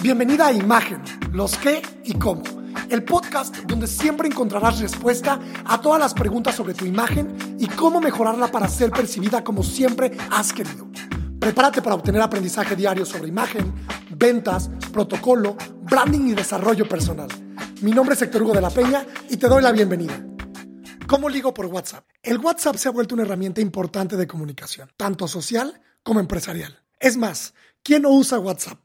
Bienvenida a Imagen, los qué y cómo. El podcast donde siempre encontrarás respuesta a todas las preguntas sobre tu imagen y cómo mejorarla para ser percibida como siempre has querido. Prepárate para obtener aprendizaje diario sobre imagen, ventas, protocolo, branding y desarrollo personal. Mi nombre es Héctor Hugo de la Peña y te doy la bienvenida. ¿Cómo ligo por WhatsApp? El WhatsApp se ha vuelto una herramienta importante de comunicación, tanto social como empresarial. Es más, ¿quién no usa WhatsApp?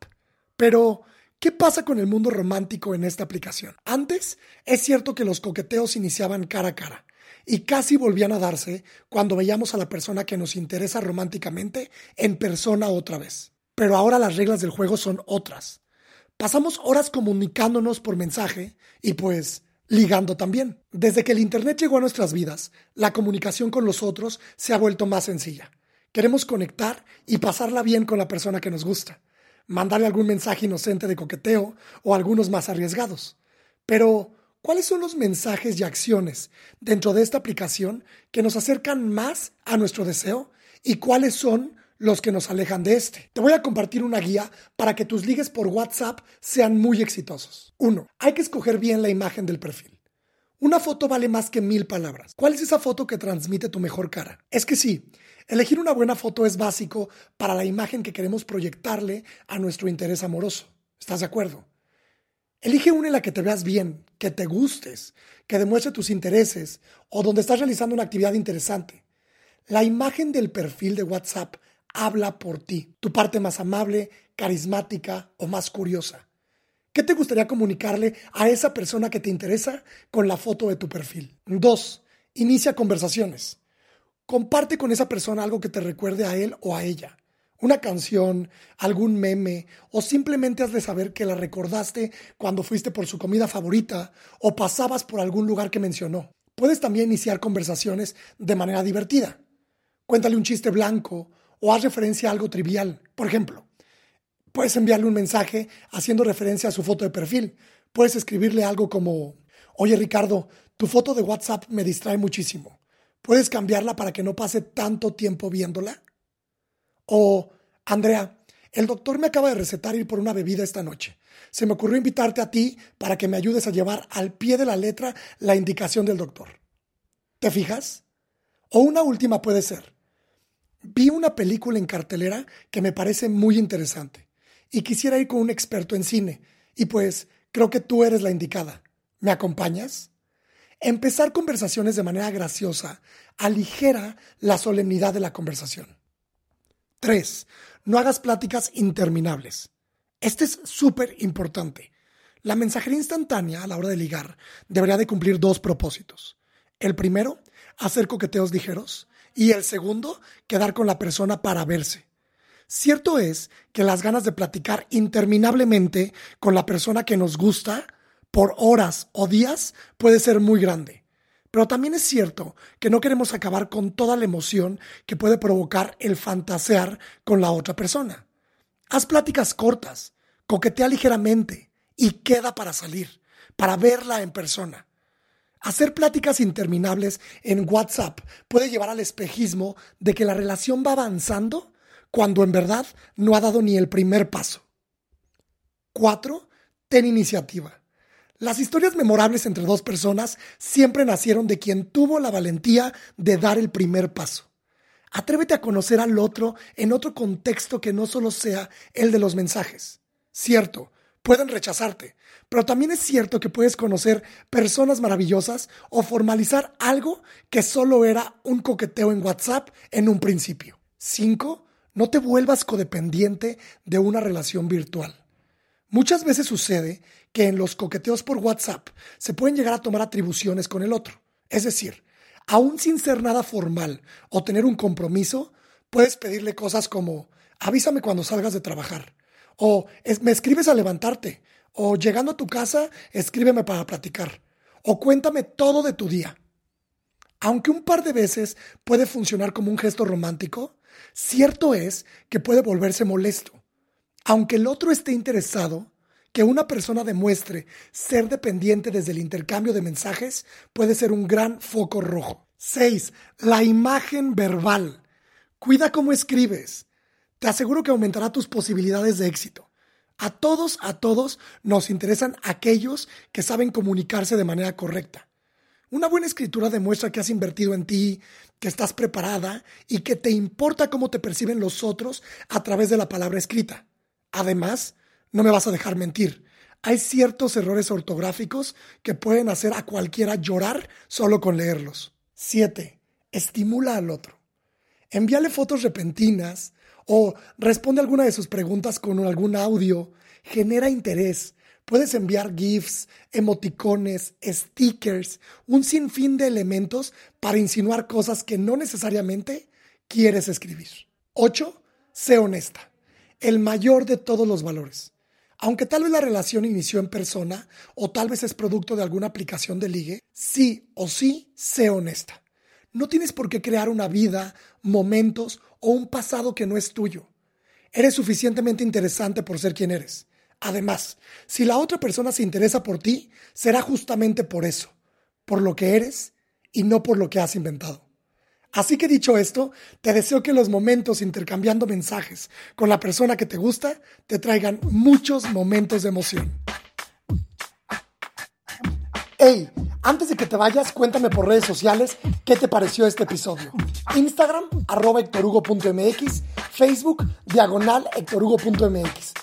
Pero, ¿qué pasa con el mundo romántico en esta aplicación? Antes, es cierto que los coqueteos iniciaban cara a cara y casi volvían a darse cuando veíamos a la persona que nos interesa románticamente en persona otra vez. Pero ahora las reglas del juego son otras. Pasamos horas comunicándonos por mensaje y pues ligando también. Desde que el Internet llegó a nuestras vidas, la comunicación con los otros se ha vuelto más sencilla. Queremos conectar y pasarla bien con la persona que nos gusta mandarle algún mensaje inocente de coqueteo o algunos más arriesgados. Pero, ¿cuáles son los mensajes y acciones dentro de esta aplicación que nos acercan más a nuestro deseo y cuáles son los que nos alejan de este? Te voy a compartir una guía para que tus ligues por WhatsApp sean muy exitosos. 1. Hay que escoger bien la imagen del perfil. Una foto vale más que mil palabras. ¿Cuál es esa foto que transmite tu mejor cara? Es que sí, Elegir una buena foto es básico para la imagen que queremos proyectarle a nuestro interés amoroso. ¿Estás de acuerdo? Elige una en la que te veas bien, que te gustes, que demuestre tus intereses o donde estás realizando una actividad interesante. La imagen del perfil de WhatsApp habla por ti, tu parte más amable, carismática o más curiosa. ¿Qué te gustaría comunicarle a esa persona que te interesa con la foto de tu perfil? 2. Inicia conversaciones. Comparte con esa persona algo que te recuerde a él o a ella. Una canción, algún meme o simplemente has de saber que la recordaste cuando fuiste por su comida favorita o pasabas por algún lugar que mencionó. Puedes también iniciar conversaciones de manera divertida. Cuéntale un chiste blanco o haz referencia a algo trivial. Por ejemplo, puedes enviarle un mensaje haciendo referencia a su foto de perfil. Puedes escribirle algo como, oye Ricardo, tu foto de WhatsApp me distrae muchísimo. ¿Puedes cambiarla para que no pase tanto tiempo viéndola? O, Andrea, el doctor me acaba de recetar ir por una bebida esta noche. Se me ocurrió invitarte a ti para que me ayudes a llevar al pie de la letra la indicación del doctor. ¿Te fijas? O una última puede ser. Vi una película en cartelera que me parece muy interesante y quisiera ir con un experto en cine y pues creo que tú eres la indicada. ¿Me acompañas? Empezar conversaciones de manera graciosa aligera la solemnidad de la conversación. 3. No hagas pláticas interminables. Este es súper importante. La mensajería instantánea a la hora de ligar debería de cumplir dos propósitos. El primero, hacer coqueteos ligeros y el segundo, quedar con la persona para verse. Cierto es que las ganas de platicar interminablemente con la persona que nos gusta por horas o días puede ser muy grande. Pero también es cierto que no queremos acabar con toda la emoción que puede provocar el fantasear con la otra persona. Haz pláticas cortas, coquetea ligeramente y queda para salir, para verla en persona. Hacer pláticas interminables en WhatsApp puede llevar al espejismo de que la relación va avanzando cuando en verdad no ha dado ni el primer paso. 4. Ten iniciativa. Las historias memorables entre dos personas siempre nacieron de quien tuvo la valentía de dar el primer paso. Atrévete a conocer al otro en otro contexto que no solo sea el de los mensajes. Cierto, pueden rechazarte, pero también es cierto que puedes conocer personas maravillosas o formalizar algo que solo era un coqueteo en WhatsApp en un principio. 5. No te vuelvas codependiente de una relación virtual. Muchas veces sucede que en los coqueteos por WhatsApp se pueden llegar a tomar atribuciones con el otro. Es decir, aún sin ser nada formal o tener un compromiso, puedes pedirle cosas como avísame cuando salgas de trabajar, o me escribes a levantarte, o llegando a tu casa, escríbeme para platicar, o cuéntame todo de tu día. Aunque un par de veces puede funcionar como un gesto romántico, cierto es que puede volverse molesto aunque el otro esté interesado, que una persona demuestre ser dependiente desde el intercambio de mensajes puede ser un gran foco rojo. 6. La imagen verbal. Cuida cómo escribes. Te aseguro que aumentará tus posibilidades de éxito. A todos, a todos nos interesan aquellos que saben comunicarse de manera correcta. Una buena escritura demuestra que has invertido en ti, que estás preparada y que te importa cómo te perciben los otros a través de la palabra escrita. Además, no me vas a dejar mentir. Hay ciertos errores ortográficos que pueden hacer a cualquiera llorar solo con leerlos. 7. Estimula al otro. Envíale fotos repentinas o responde alguna de sus preguntas con algún audio. Genera interés. Puedes enviar GIFs, emoticones, stickers, un sinfín de elementos para insinuar cosas que no necesariamente quieres escribir. 8. Sé honesta. El mayor de todos los valores. Aunque tal vez la relación inició en persona o tal vez es producto de alguna aplicación de ligue, sí o sí sé honesta. No tienes por qué crear una vida, momentos o un pasado que no es tuyo. Eres suficientemente interesante por ser quien eres. Además, si la otra persona se interesa por ti, será justamente por eso, por lo que eres y no por lo que has inventado. Así que dicho esto, te deseo que los momentos intercambiando mensajes con la persona que te gusta te traigan muchos momentos de emoción. Hey, antes de que te vayas, cuéntame por redes sociales qué te pareció este episodio. Instagram, arroba hectorhugo.mx, Facebook, diagonal hectorhugo.mx.